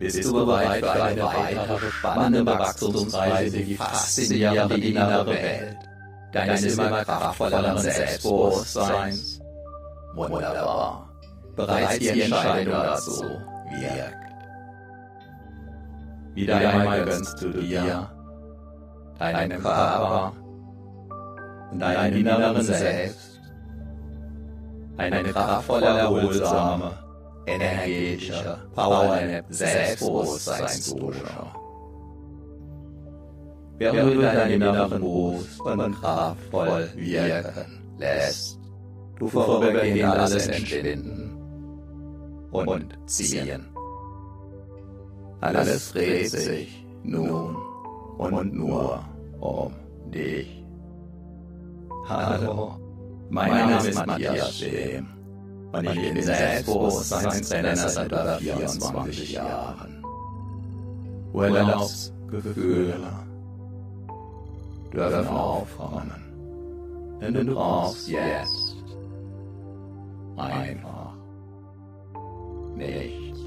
Bist du bereit für eine weitere spannende Wachstumsreise in die faszinierende innere Welt deines immer kraftvolleren Selbstbewusstseins? Wunderbar. Bereits die Entscheidung dazu wirkt. Wieder einmal gönnst du dir, deinem Körper und deinem inneren Selbst eine kraftvolle, erholsame, energetische Powernap Selbstbewusstseinsdusche. Während du deinen inneren Boost und kraftvoll wirken lässt, du vorübergehend alles entschwinden und ziehen. Alles dreht sich nun und nur um dich. Hallo, mein Name ist Matthias Schem und ich bin Selbstbewusstseinstrainer seit über 24 Jahren. Urlaubsgefühle dürfen aufkommen, denn du brauchst jetzt einfach nichts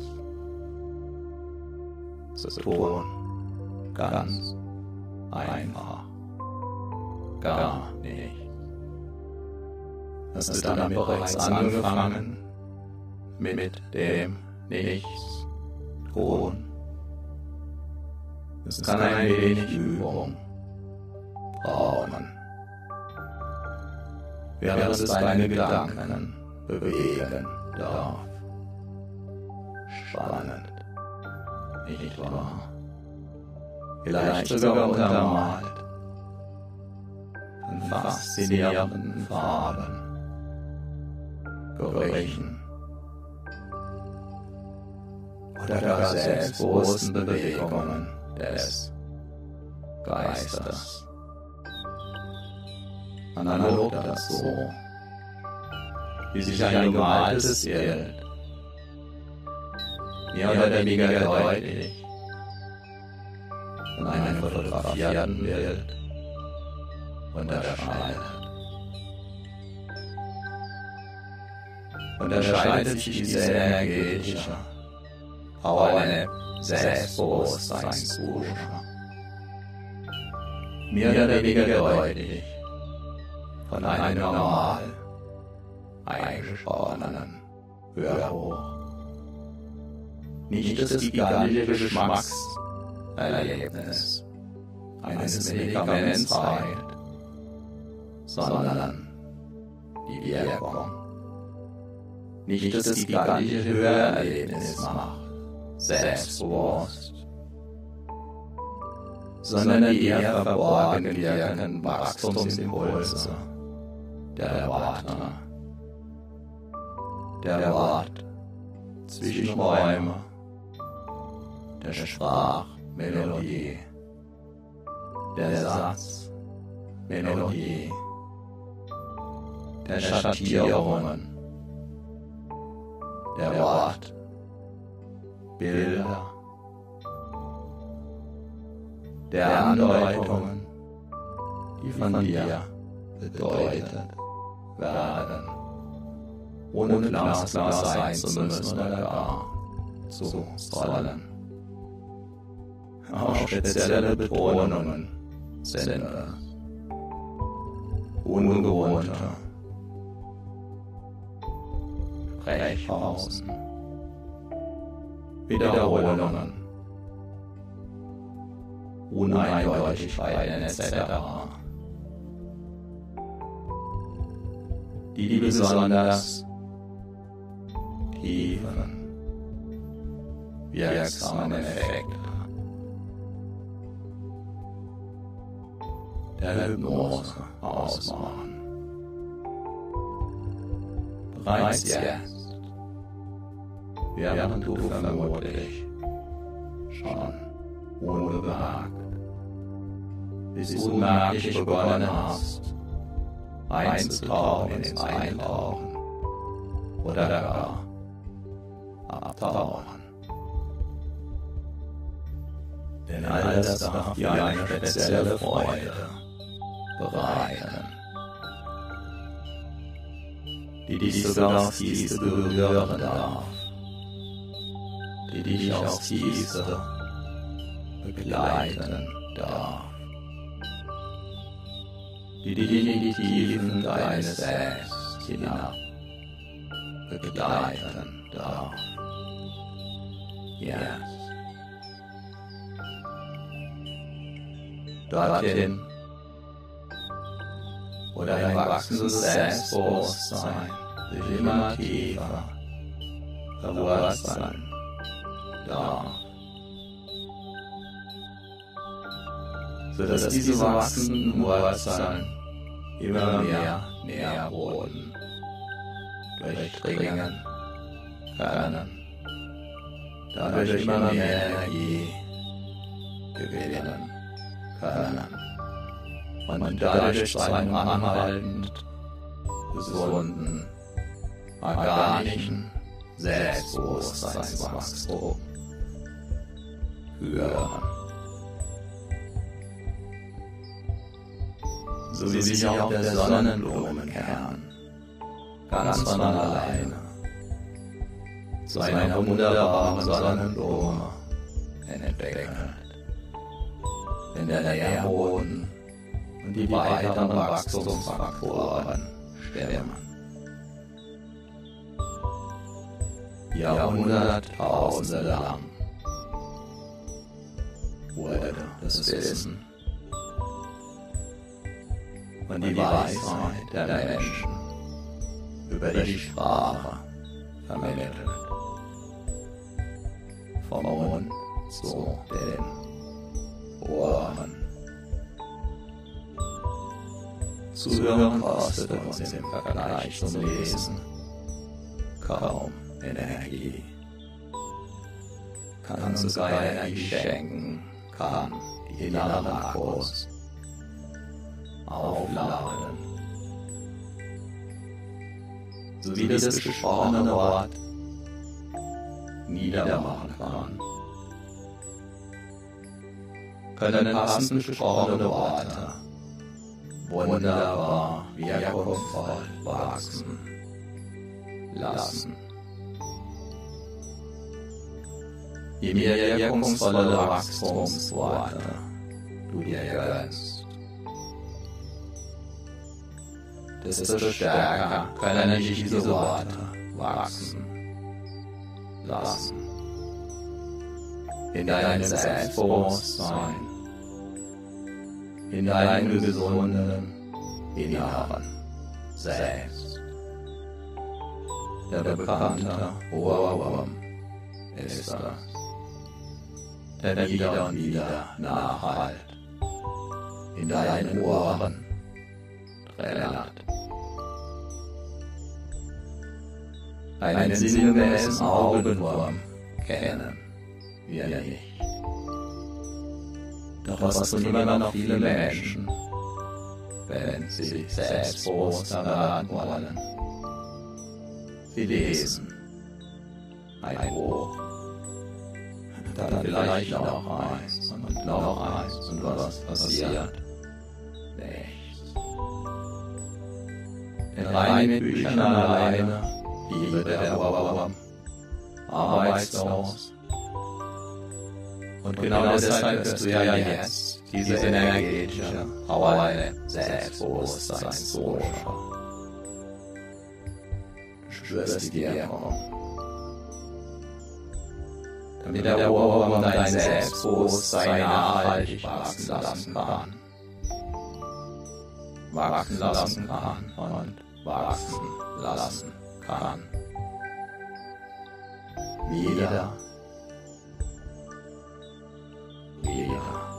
zu tun. Ganz einfach. Gar nicht. Hast du damit bereits angefangen? Mit dem Nichts tun. Es kann ein wenig Übung brauchen. Während es deine Gedanken bewegen darf. Spannend, nicht wahr? Vielleicht sogar untermalt von faszinierenden Farben, Gerüchen oder gar selbstbewussten Bewegungen des Geistes. Analog dazu, wie sich ein gemaltes Bild mehr oder weniger deutlich von einem fotografierten Bild unterscheidet. Unterscheidet sich diese energetische Powernap Selbstbewusstseinsdusche mehr oder weniger deutlich von einem normal eingesprochenen Hörbuch. Nicht das gigantische Geschmackserlebnis eines Medikaments heilt, sondern die Wirkung. Nicht das gigantische Hörerlebnis macht, selbstbewusst, sondern die eher verborgen wirkenden Wachstumsimpulse der Worte, der Wort Zwischenräume, der Sprachmelodie, der Satzmelodie, der Schattierungen, der Wort, Bilder, der Andeutungen, die von dir bedeutet werden, ohne glasklar sein zu müssen oder gar zu sollen. Auch spezielle Betonungen sind ungewohnte Brechpausen, Wiederholungen, Uneindeutigkeiten etc. die die besonders tiefen, wirksamen Effekte der Hypnose ausmachen. Bereits jetzt, während du vermutlich schon. Unbemerkt bis unmerklich begonnen hast, einzutauchen ins Eintauchen. Oder gar abtauchen. Denn all das darf dir eine spezielle Freude bereiten, die dich sogar diese berühren darf. Die dich aufs Tiefste begleiten darf. Die die Tiefen deines Selbst hinab begleiten darf. Yes. Dorthin, wo dein wachsendes Selbstbewusstsein sich immer tiefer verwurzeln darf. Sodass diese wachsenden Wurzeln immer mehr Nährboden durchdringen können, dadurch immer mehr Energie gewinnen können. und dadurch zu einem anhaltend gesunden, organischen Selbstbewusstseinswachstum führen. So wie sich auch der Sonnenblumenkern ganz von alleine zu einer wunderbaren Sonnenblume entwickelt, wenn der Nährboden und die weiteren Wachstumsfaktoren stimmen. Jahrhunderttausende lang wurde das Wissen und die Weisheit der Menschen über die Sprache vermittelt. Vom Mund zu den Ohren. Zuhören kostet uns im Vergleich zum Lesen kaum Energie. Kann uns sogar Energie schenken, kann inneren Akkus aufladen. So wie das gesprochene Wort niedermachen kann. Können passend gesprochene Worte wunderbar wirkungsvoll wachsen lassen. Je mehr wirkungsvolle Wachstumsworte du dir gönnst, desto stärker können dich diese Worte wachsen lassen. In deinem Selbstbewusstsein, in deinem gesunden inneren Selbst. Der bekannte Ohrwurm ist das, der wieder und wieder nachhalt, in deinen Ohren trällert. Einen sinngemäßen Augenwurm kennen wir nicht. Doch was tun immer noch viele Menschen, wenn sie sich selbstbewusst erwarten wollen? Sie lesen ein Buch, dann vielleicht noch eins und noch eins und was passiert? Nichts. In reinen Büchern alleine Liebe der Wurm, arbeitslos. Und genau deshalb wirst du ja jetzt diese energetische, reine Selbstbewusstseinszone. Du spürst die Wirkung. Damit der Wurm dein Selbstbewusstsein nachhaltig wachsen lassen kann. Wachsen lassen kann und wachsen lassen kann. Wieder. Wieder.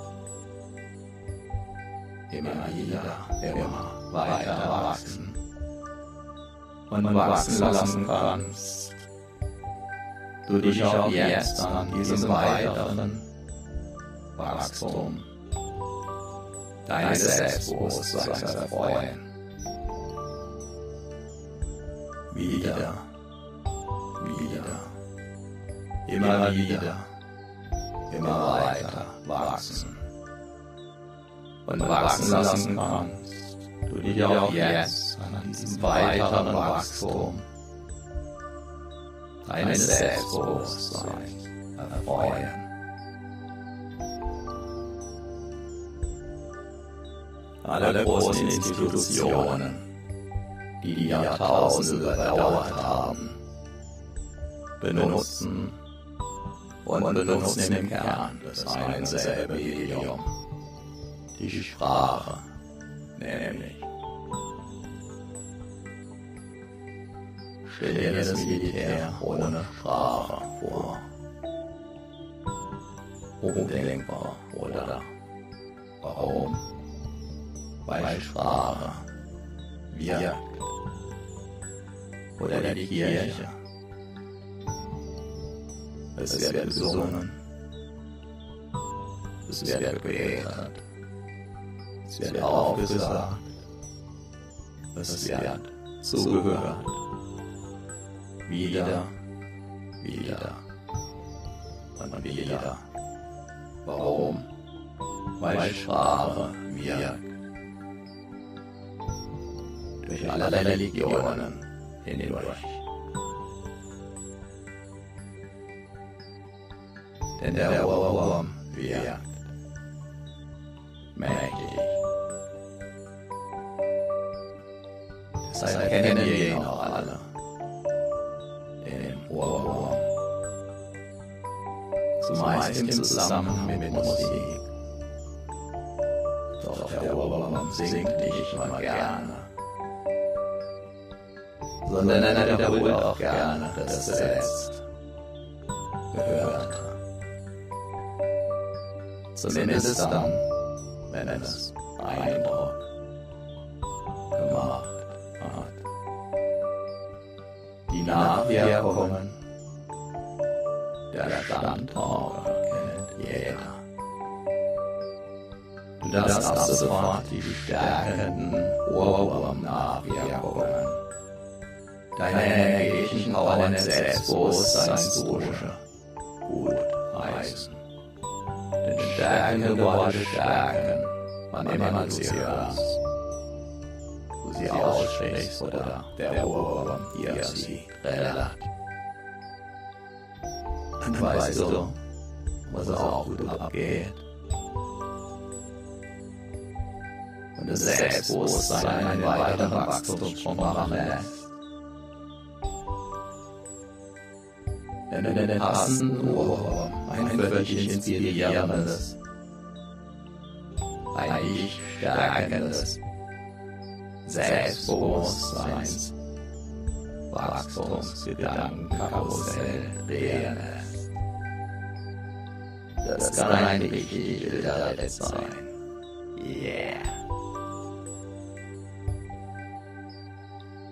Immer wieder, immer weiter wachsen. Und wachsen lassen kannst. Du dich auch jetzt an diesem weiteren Wachstum. Deines Selbstbewusstseins erfreuen wieder, wieder, immer wieder, immer weiter wachsen. Und wachsen lassen kannst du dich auch jetzt an diesem weiteren Wachstum deines Selbstbewusstseins erfreuen. Alle großen Institutionen, die die Jahrtausende überdauert haben, benutzen und benutzen im Kern das ein selbe Medium, die Sprache, nämlich Stell dir das Militär ohne Sprache vor. Undenkbar, oder? Warum? Weil Sprache wirkt. Oder die Kirche. Es wird gesungen. Es wird gebetet. Es wird aufgesagt. Es wird zugehört wieder, wieder und wieder. Warum? Weil Sprache wirkt. Durch alle Religionen hindurch. Denn der Ohrwurm wirkt. Mächtig. Deshalb kennen wir ihn auch alle. Zumeist im Zusammenhang mit Musik. Doch der Ohrwurm singt nicht immer gerne, sondern er wiederholt auch gerne das zuletzt Gehörte. Zumindest dann, wenn es Eindruck gemacht Nachwirkungen Du darfst auch sofort die stärkenden Ohrwurm-Nachwirkungen deiner energetischen Power Selbstbewusstseinsdusche gut heißen. Denn stärkende Worte stärken, wann immer du sie hörst sie aussprichst oder der Ohrwurm dir sie trällert. Dann weißt du, was auch gut abgeht. Und das Selbstbewusstsein einen weiteren Wachstumssprung machen lässt. Wenn du den passenden Ohrwurm, ein wirklich inspirierendes, ein dich stärkendes Selbstbewusstseins, Wachstumsgedankenkarussell lässt. Das kann ein richtig wilder Ritt sein. Yeah.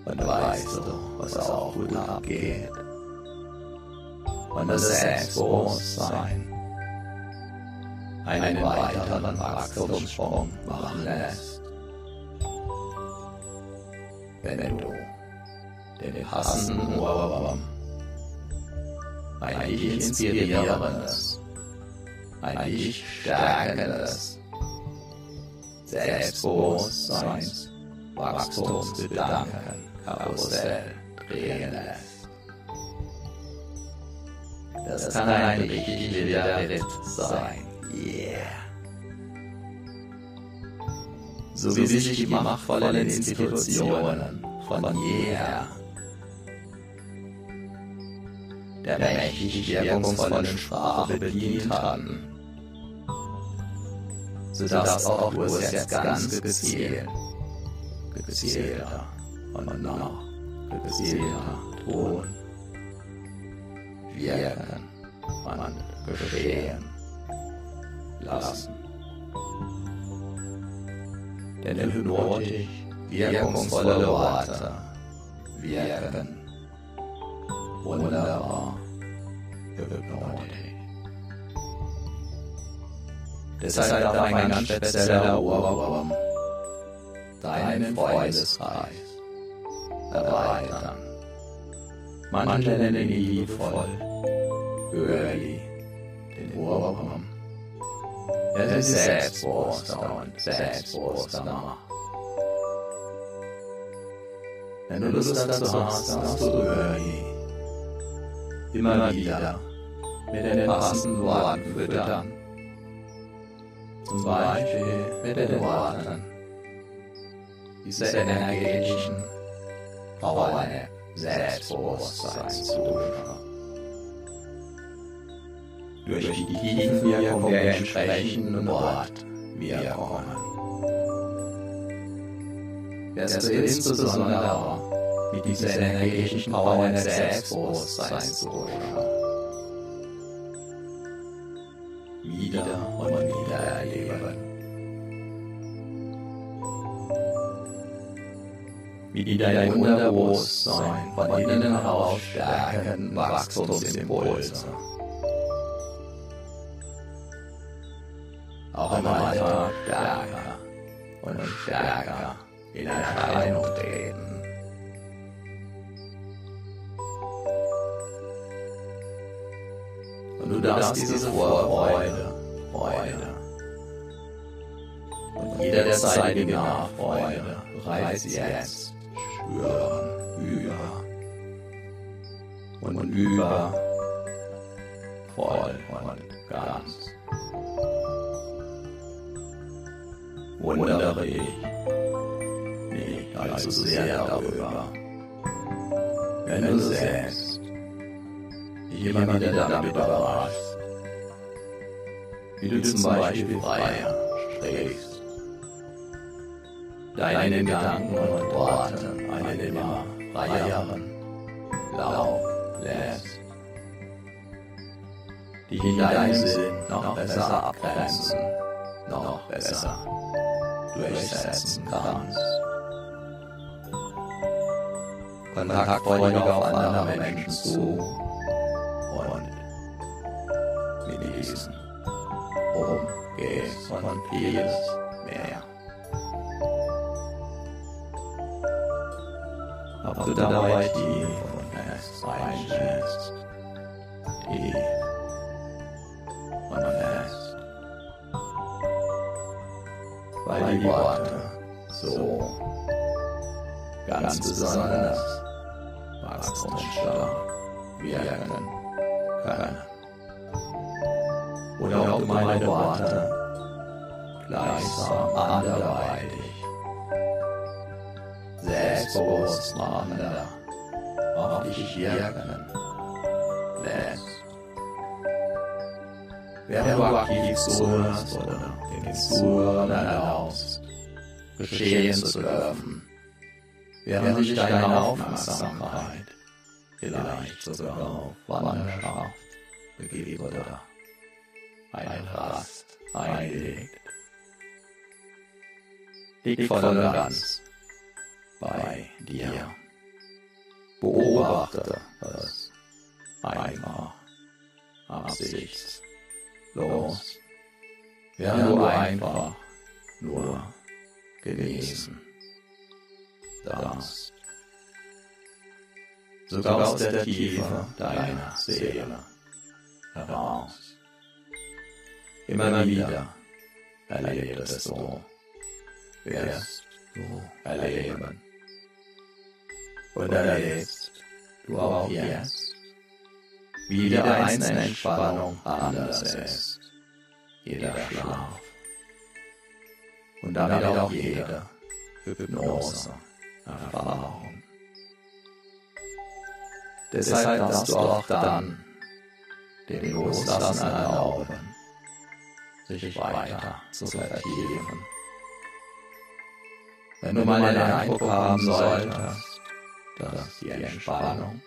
Und weißt du, was auch gut abgeht? Und das Selbstbewusstsein einen weiteren Wachstumssprung machen lässt. Wenn du den passenden Ohrwurm, ein dich inspirierendes, ein dich stärkendes, Selbstbewusstseins, Wachstumsgedanken, Karussell drehen lässt. Das kann ein richtig wilder Ritt sein. Yeah so wie sich die machtvollen Institutionen von jeher der mächtig wirkungsvollen Sprache bedient hatten, so dass auch du es jetzt ganz gezielt, gezielter und noch gezielter tun, wirken und geschehen lassen. denn hypnotisch wirkungsvolle Worte wirken wunderbar hypnotisch. Deshalb darf ein ganz spezieller Ohrwurm deinen Freundeskreis erweitern. Manche nennen ihn liebevoll Girlie, den Ohrwurm er ist selbstbewusster und selbstbewusster. Wenn du Lust dazu hast, dann hast du Öri immer wieder mit den passenden Worten füttern. Zum Beispiel mit den Worten dieser energetischen Power Selbstbewusstseinsdusche. Durch die Tiefenwirkung der entsprechenden Wortwirkungen. Wirst du insbesondere mit dieser energetischen Power des Selbstbewusstseinsdusche wieder und wieder erleben. Wie die dein Unterbewusstsein von innen heraus stärkenden Wachstumsimpulse auch im Alltag stärker und stärker in Erscheinung treten. Und du darfst diese Vorfreude, Freude und jederzeitige Nachfreude bereits jetzt über, voll und ganz. Wundere ich nicht allzu sehr darüber, wenn du immer wieder damit überraschst, wie du zum Beispiel freier sprichst, deine Gedanken und Worte einen immer freieren Lauf lässt, dich in deinem Sinn noch besser abgrenzen, noch besser durchsetzen kannst. Kontaktfreudig auf andere Menschen zu Wesen umgehst und vieles mehr. Ob du dabei tief und fest reinschläfst, tief und fest, weil die Worte so ganz besonders wachstumsstark wirken können oder ob meine Worte gleichsam anderweitig, selbstbewusst machender auf dich wirken lässt. Während du aktiv zuhörst oder den Zuhörern erlaubst, geschehen zu dürfen, während sich deine Aufmerksamkeit vielleicht sogar auf Wanderschaft begibt oder eine Rast einlegt. Liegt voll und ganz bei dir. Beobachte es einfach absichtslos, während du einfach nur gewesen. Darfst. Sogar aus der Tiefe deiner Seele heraus. Immer wieder erlebst du, wirst du erleben. Und erlebst du auch jetzt, wie jede einzelne Entspannung anders ist, jeder Schlaf. Und damit auch jede Hypnose-Erfahrung. Deshalb darfst du auch dann den Loslassen erlauben sich weiter zu vertiefen. Wenn du mal den Eindruck haben solltest, dass die Entspannung,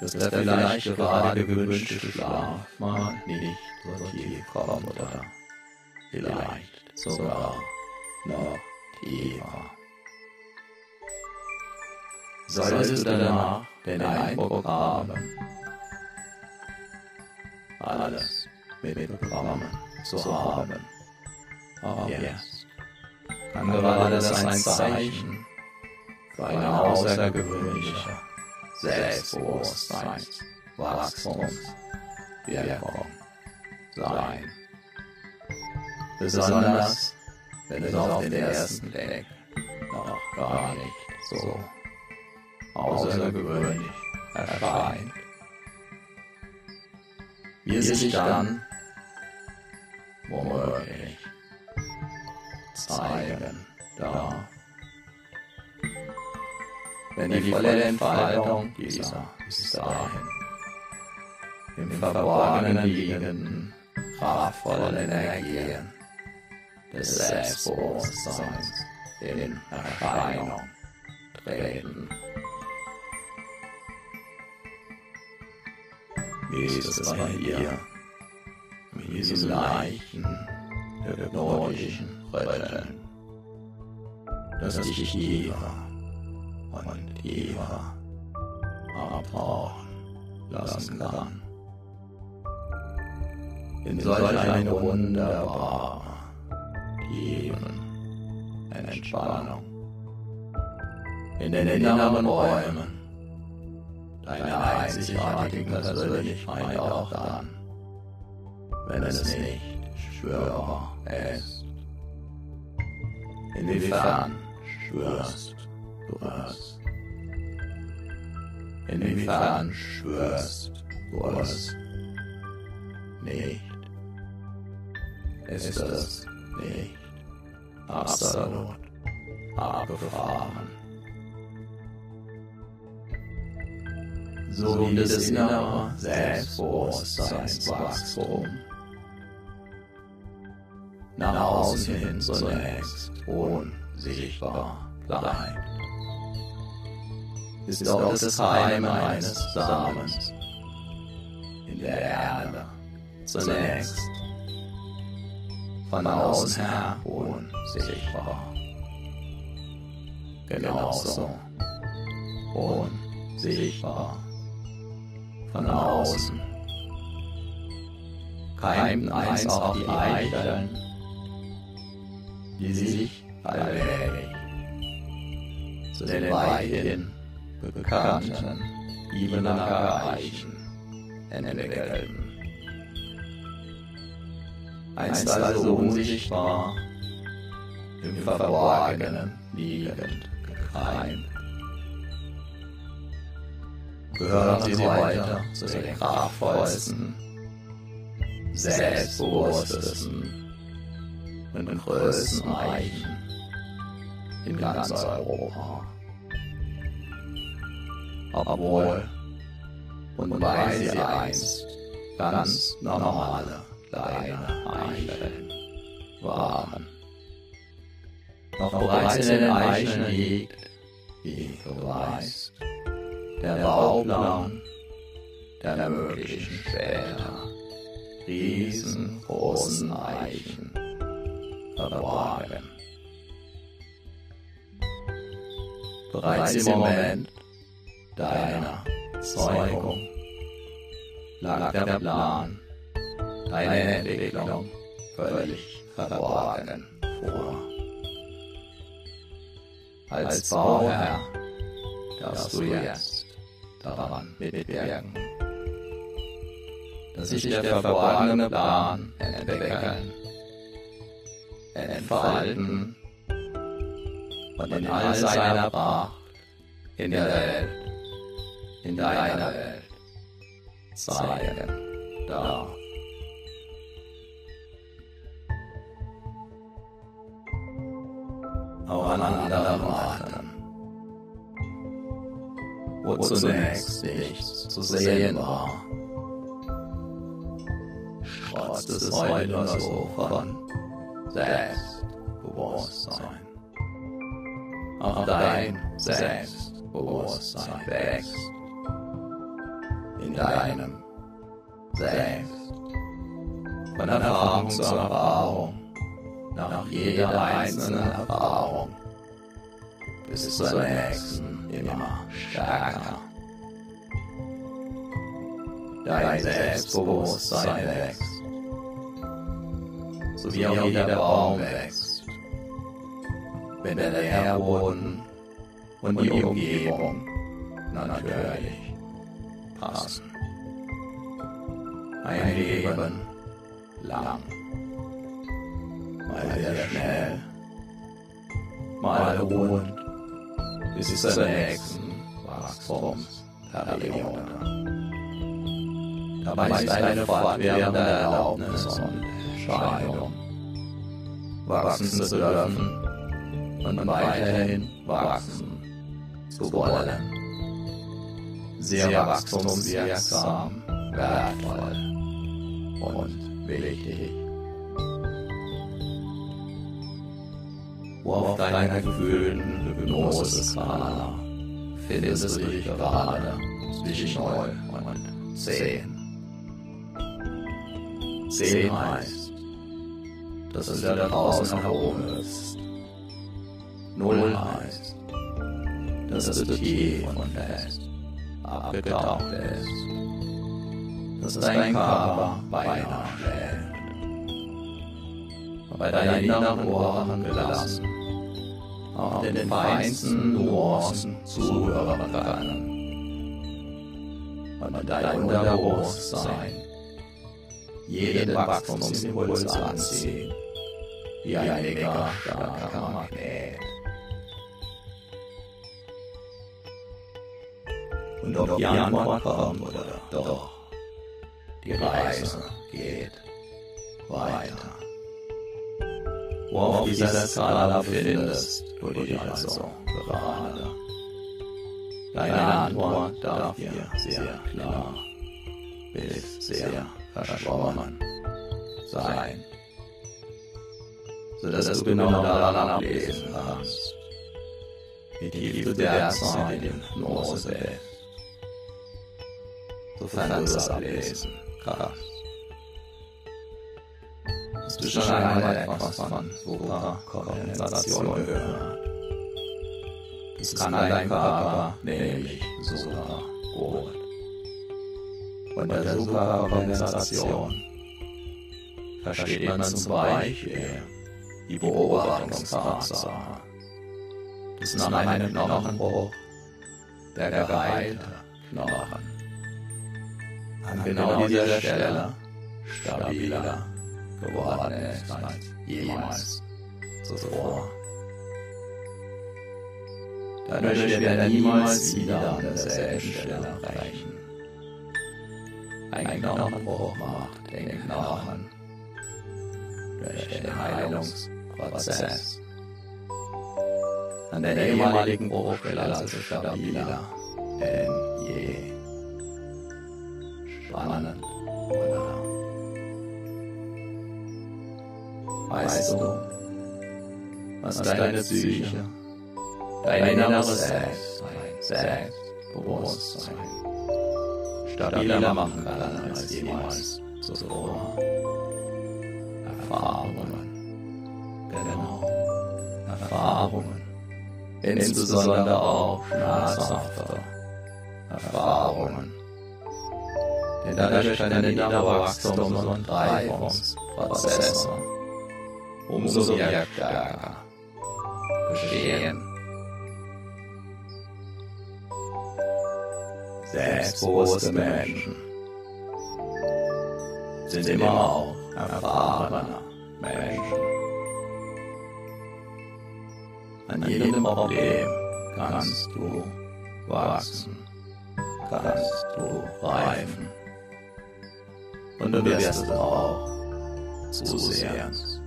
dass der vielleicht gerade gewünschte Schlaf mal nicht so tief kommt oder vielleicht sogar noch tiefer. Solltest du danach den Eindruck haben, alles mitbekommen zu haben. Aber jetzt kann gerade das ein Zeichen für eine außergewöhnliche Selbstbewusstseinswachstumswirkung sein. Besonders wenn es auf den ersten Blick noch gar nicht so außergewöhnlich erscheint. wie es sich dann womöglich zeigen darf. Wenn die volle Entfaltung dieser bis dahin im Verborgenen liegenden, kraftvollen Energien des Selbstbewusstseins in Erscheinung treten. Es bei dir mit diesen leichten, hypnotischen Rütteln, dass dich tiefer und tiefer abtauchen lassen kann? In solch eine wunderbare, tiefen Entspannung. In den inneren Räumen deiner einzigartigen Persönlichkeit auch dann, wenn es nicht schwörbar ist. Inwiefern schwörst du es? Inwiefern schwörst du es nicht? Ist es nicht absolut abgefahren? so wie das innere Selbstbewusstseinswachstum nach außen hin zunächst unsichtbar bleibt. Ist auch das Keime eines Samens in der Erde zunächst von außen her unsichtbar. Genauso unsichtbar von außen. Keimten einst auch die Eicheln, die sich allmählich zu den weithin bekannten Ibenacker Eichen entwickelten. Einst also unsichtbar, im Verborgenen liegend gekeimt gehören sie weiter zu den kraftvollsten, selbstbewusstesten und größten Eichen in ganz Europa. Obwohl und weil sie einst ganz normale kleine Eicheln waren. Doch bereits in den Eicheln liegt, wie du weißt, der Bauplan der möglichen später riesengroßen Eichen verborgen. Bereits im Moment deiner Zeugung lag der Plan, deine Entwicklung völlig verborgen vor. Als Bauherr darfst du jetzt daran mitwirken, dass sich der verborgene Plan entwickeln, entfalten und in all seiner Pracht in der Welt, in deiner Welt zeigen darf. Auch an anderen Orten wo zunächst nichts zu sehen war. Strotzt es heute so von Selbstbewusstsein. Auch dein Selbstbewusstsein wächst in deinem Selbst. Von Erfahrung zu Erfahrung, nach jeder einzelnen Erfahrung bis zur nächsten immer stärker. Dein Selbstbewusstsein wächst, so wie auch jeder Baum wächst, wenn der Nährboden und die Umgebung natürlich passen. Ein Leben lang, mal sehr schnell, mal ruhend, bis zur nächsten Wachstumsperiode. Dabei ist eine fortwährende Erlaubnis und Entscheidung, wachsen zu dürfen und weiterhin wachsen zu wollen. Sehr wachstumswirksam, wertvoll und wichtig. Wo auf deiner gefühlten Hypnose-Skala findest du dich gerade zwischen 0 und 10. 10 heißt, dass es wieder draußen herum ist. 0 heißt, dass es tief und fest abgetaucht ist. Dass dein Körper beinahe schläft. Bei deinen inneren Ohren gelassen auch den feinsten Nuancen zuhören können. Und dein Unterbewusstsein jeden Wachstumsimpuls anziehen, wie ein mega starker Magnet. Und ob die Antwort kommt oder doch, die Reise geht weiter. Wo auf dieser Skala findest du dich also gerade. Deine Antwort darf dir sehr klar bis sehr verschwommen sein, sodass du genau daran ablesen kannst, wie tief du derzeit in Hypnose bist, sofern du das ablesen kannst. Hast du schon einmal etwas von Superkondensation gehört? Das kann dein Körper nämlich super gut. Von der Superkondensation versteht man zum Beispiel die Beobachtungstatsache, dass nach einem Knochenbruch der geheilte Knochen an genau dieser Stelle stabiler geworden ist als jemals zuvor. Dadurch wird er niemals wieder an derselben Stelle brechen. Ein Knochenbruch macht den Knochen durch den Heilungsprozess an der ehemaligen Bruchstelle also stabiler denn je. Spannend, oder? Weißt du, was deine Psyche, dein inneres Selbst, Selbstbewusstsein stabiler machen kann als jemals zuvor? Erfahrungen, genau, Erfahrungen, insbesondere auch schmerzhafte Erfahrungen. Denn dadurch deine innere Wachstums- und Reifungsprozesse umso stärker geschehen. Selbstbewusste Menschen sind immer auch erfahrene Menschen. An jedem Problem kannst du wachsen, kannst du reifen. Und du wirst es auch zusehends.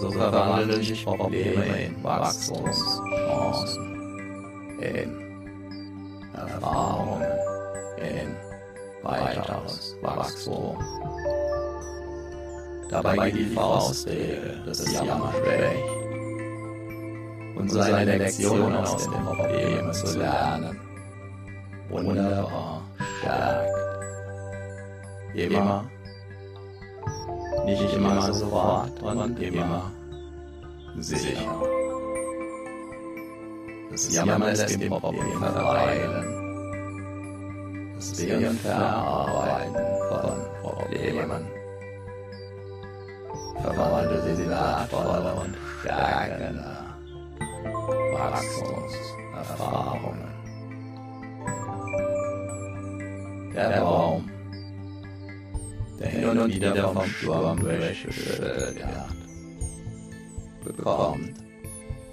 So verwandeln sich Probleme in Wachstumschancen, in Erfahrungen, in weiteres Wachstum. Dabei geht die Faustregel des Jammer schlecht und seine Lektionen aus den Problemen zu lernen wunderbar stärkt. Immer nicht immer sofort und immer sicher. Das Jammern lässt dem Problem verweilen. Das Wegen Verarbeiten von Problemen verwandelt in wertvolle und stärkende Wachstumserfahrungen. Der Baum der hin und wieder vom Sturm durchgeschüttelt wird, bekommt.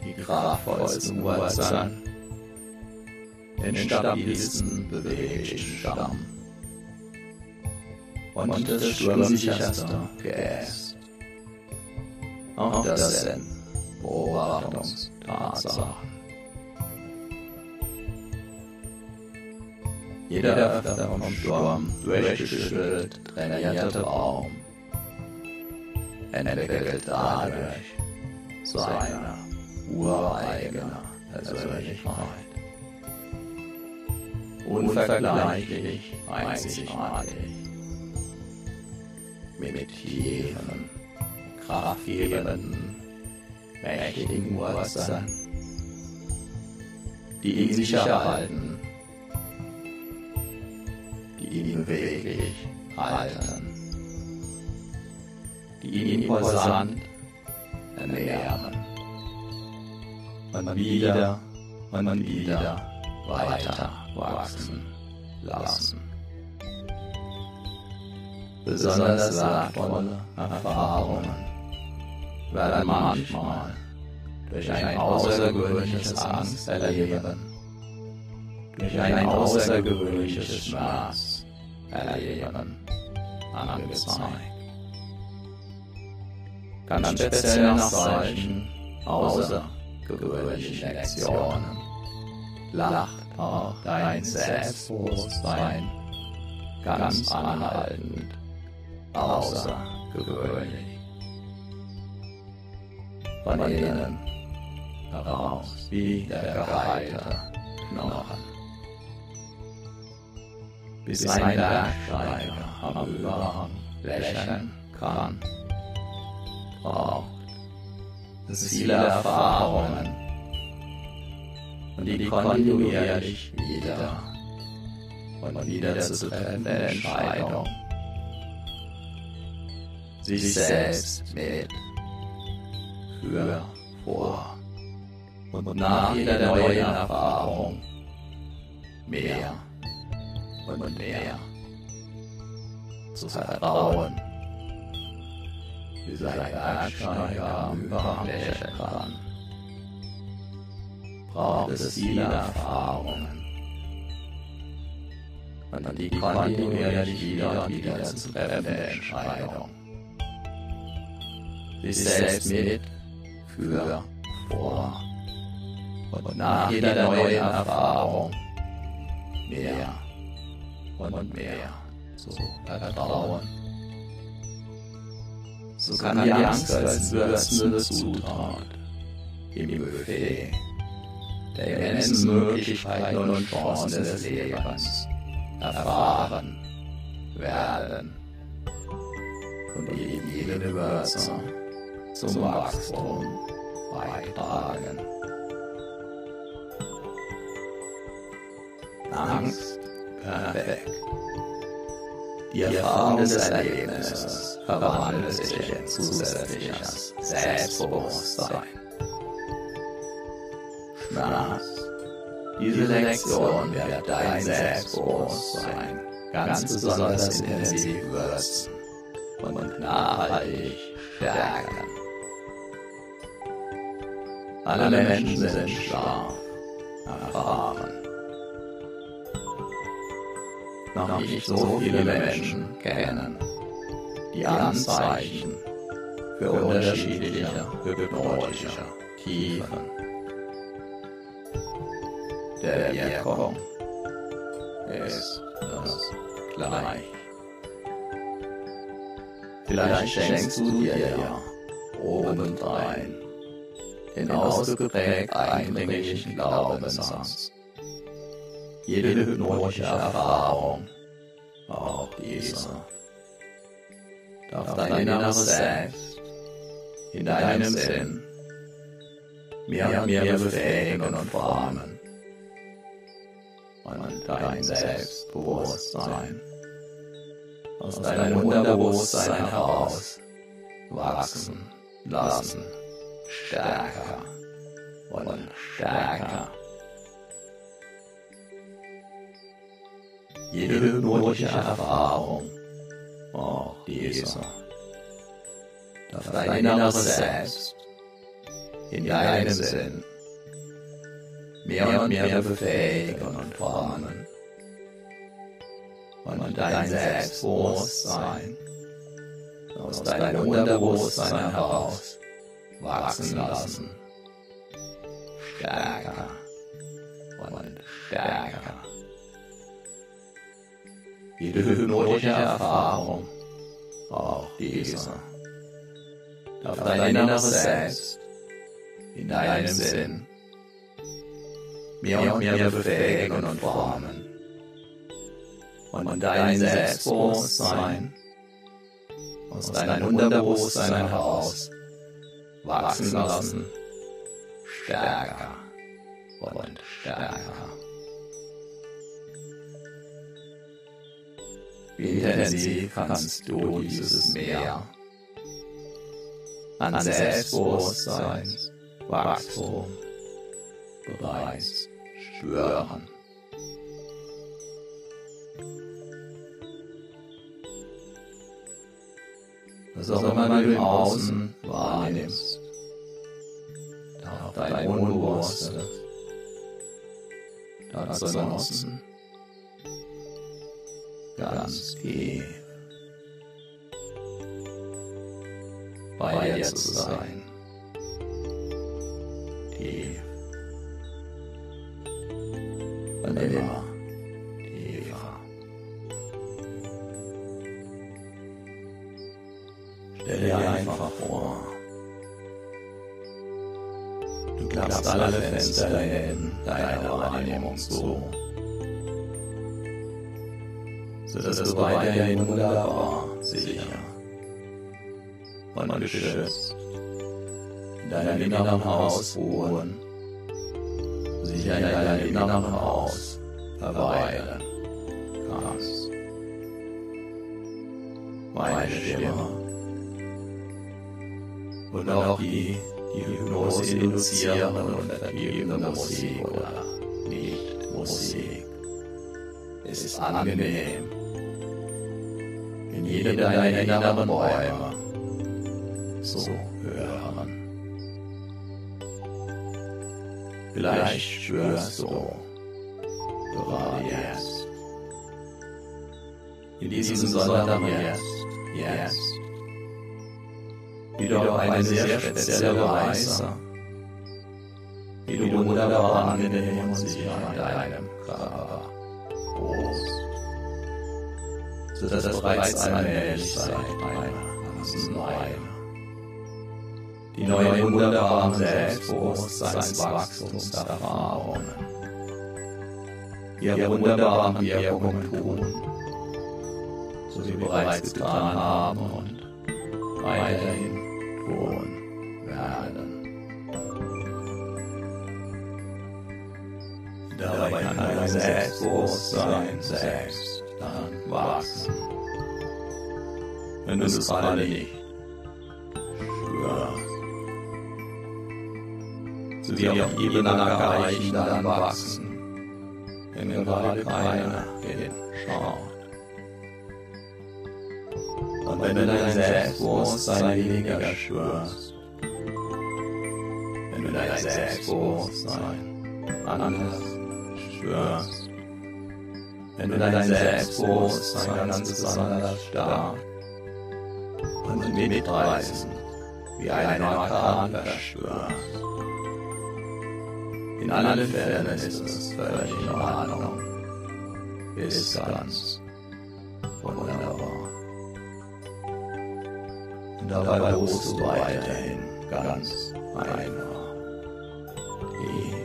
Die kraftvollsten Wurzeln den stabilsten beweglichen Stamm und das sturmsicherste Geäst. Auch das sind Beobachtungstatsachen. Jeder öfter vom Sturm durchgeschüttelt trainierte Baum entwickelt dadurch seine ureigene Persönlichkeit. Unvergleichlich einzigartig. Mit tiefen, kraftgebenden, mächtigen Wurzeln, die ihn sicher halten, die ihn beweglich halten, die ihn imposant ernähren. Und wieder und wieder weiter wachsen lassen. Besonders wertvolle Erfahrungen werden manchmal durch ein außergewöhnliches Angst erleben, durch ein außergewöhnliches Schmerz erleben, angezeigt. Ganz speziell nach solchen außergewöhnlichen Lektionen lacht auch dein Selbstbewusstsein ganz anhaltend außergewöhnlich. Von innen heraus wie der geheite Knochen. Bis ein Bergsteiger am Überhang lächeln kann, braucht viele Erfahrungen. Und die kontinuierlich wieder. Und wieder zu treffende Entscheidung. Sich selbst mit, für, vor und nach jeder neuen Erfahrung mehr und mehr zu vertrauen, Bergsteiger am Überhang lächeln kann, braucht es viele Erfahrungen. Und die kontinuierlich wieder und wieder zu treffende Entscheidung. Sich selbst mit, für, vor. und nach jeder neuen Erfahrung mehr und mehr zu vertrauen. So kann die Angst als würzende Zutat im Buffet der immensen Möglichkeiten und Chancen des Lebens erfahren werden und jede Würze zum Wachstum beitragen. Angst, perfekt. Die Erfahrung des Erlebnisses verwandelt sich in zusätzliches Selbstbewusstsein. Schmerz. Diese Lektion wird dein Selbstbewusstsein ganz besonders intensiv würzen und nachhaltig stärken. Alle Menschen sind Schlaf erfahren. Noch nicht so viele Menschen kennen die Anzeichen für unterschiedliche hypnotische Tiefen der Wirkung ist das gleich. Vielleicht schenkst du dir ja obendrein den ausgeprägt eindringlichen Glaubenssatz. Jede hypnotische Erfahrung, auch diese, darf dein inneres Selbst in deinem Sinn mehr und mehr befähigen und formen und dein Selbstbewusstsein aus deinem Unterbewusstsein heraus wachsen lassen stärker und stärker. Jede hypnotische Erfahrung, auch diese, darf dein inneres Selbst. In deinem Sinn. Mehr und mehr befähigen und formen. Und dein Selbstbewusstsein aus deinem Unterbewusstsein heraus wachsen lassen. Stärker und stärker. Jede hypnotische Erfahrung, auch diese, darf dein inneres Selbst in deinem Sinn mehr und mehr befähigen und formen. Und dein Selbstbewusstsein aus deinem Unterbewusstsein heraus wachsen lassen, stärker und stärker. Wie intensiv kannst du dieses Meer an Selbstbewusstsein, Wachstum bereits spüren. Was auch immer du im Außen wahrnimmst, darf dein Unbewusstes dazu nutzen, ganz tief bei dir zu sein. Tief. Und immer tiefer. Stell dir einfach vor, du klappst alle Fenster in deiner Wahrnehmung zu sodass du weiterhin wunderbar, sicher und geschützt in deinem inneren Haus ruhen, sicher in deinem inneren Haus verweilen kannst. Meine Stimme und auch die, die Hypnose induzierende und vergebende Musik oder nicht Musik. Es ist angenehm, in jedem deiner inneren Räume. Zu hören. Vielleicht spürst du gerade jetzt, in diesem Sonntag jetzt, jetzt, wie du auf eine sehr spezielle Weise, wie du wunderbar angenehm und sicher an deinem Körper sodass das bereits allmählich seit einer ganzen Weile. Die neuen wunderbaren Selbstbewusstseinswachstumserfahrungen ihre wunderbaren Wirkungen tun, so sie bereits getan haben und weiterhin tun werden. Dabei kann dein Selbstbewusstsein selbst wachsen. Wenn du es gerade nicht spürst. So wie auch jede Nackerreichen dann wachsen, wenn gerade keiner hinschaut. Und wenn du dein Selbstbewusstsein weniger spürst, wenn du dein Selbstbewusstsein anders spürst, wenn du dein Selbstbewusstsein ganz besonders stark und mitreißend wie ein Orkan verspürst. In allen Fällen ist es völlig in Ordnung. Ist ganz wunderbar. Und dabei ruhst du weiterhin ganz einfach. Tief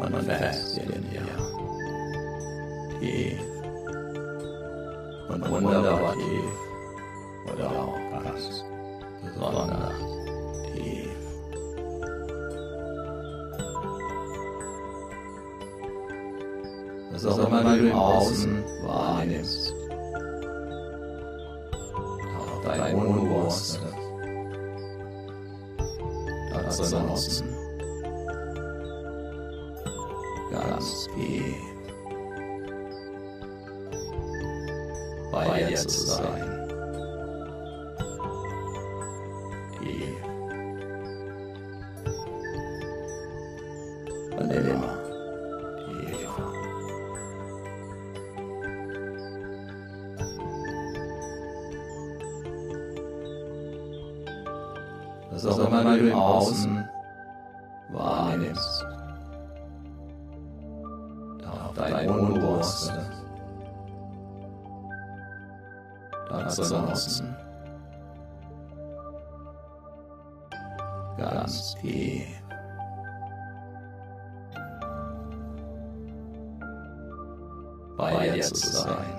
und fest in dir. Und wunderbar tief oder auch ganz besonders tief. Was auch immer du im Außen. Wahrnimmst, was auch immer du im Außen wahrnimmst. Auch dein Unbewusste. Das Außen. Ganz tief. Bei dir zu sein.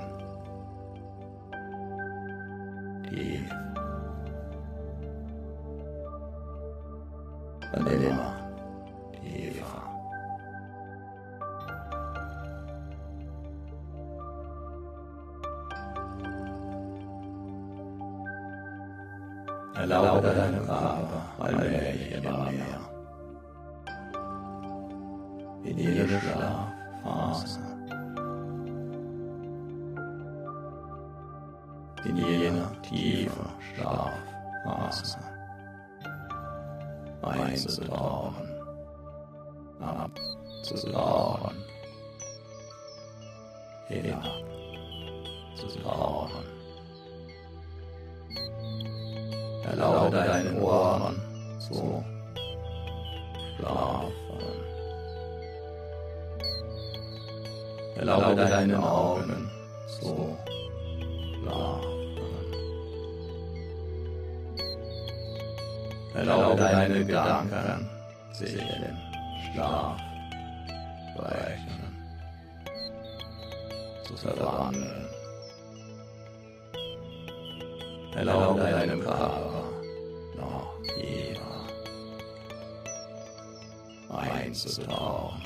minds at all.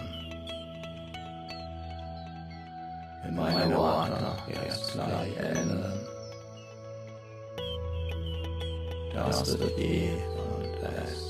In my waka, yes, I am. Das wird eh und es.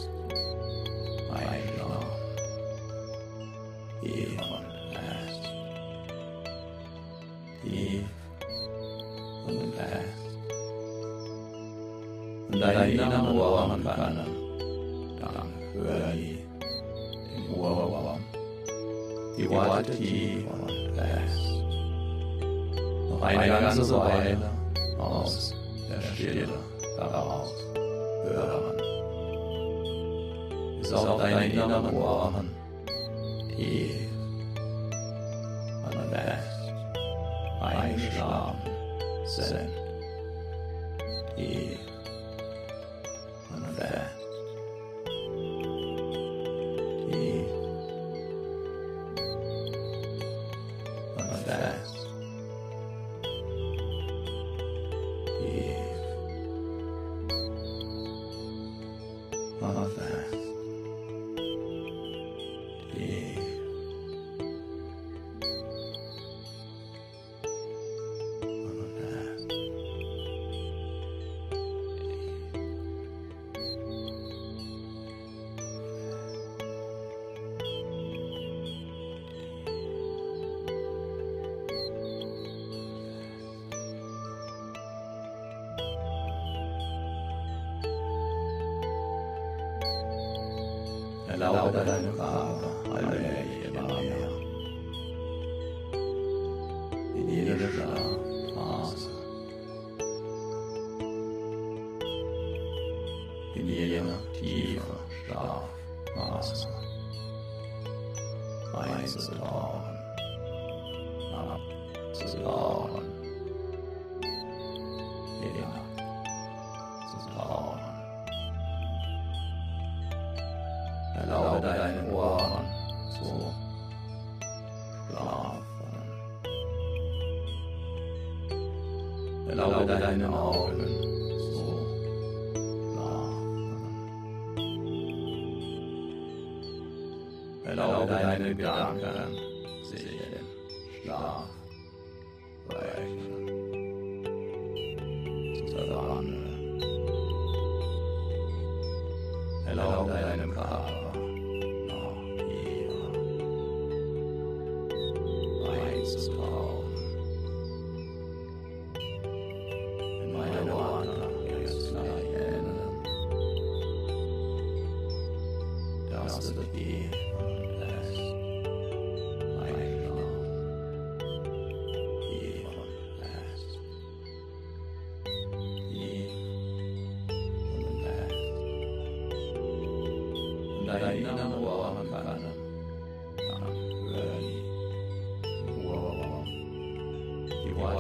阿拉哈丁啊，阿雷亚。and all.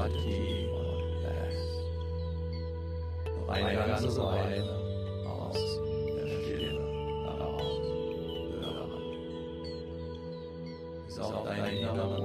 Tief und fest. Noch eine ganze Weile aus der Stille heraus hören. Bis auch dein innerer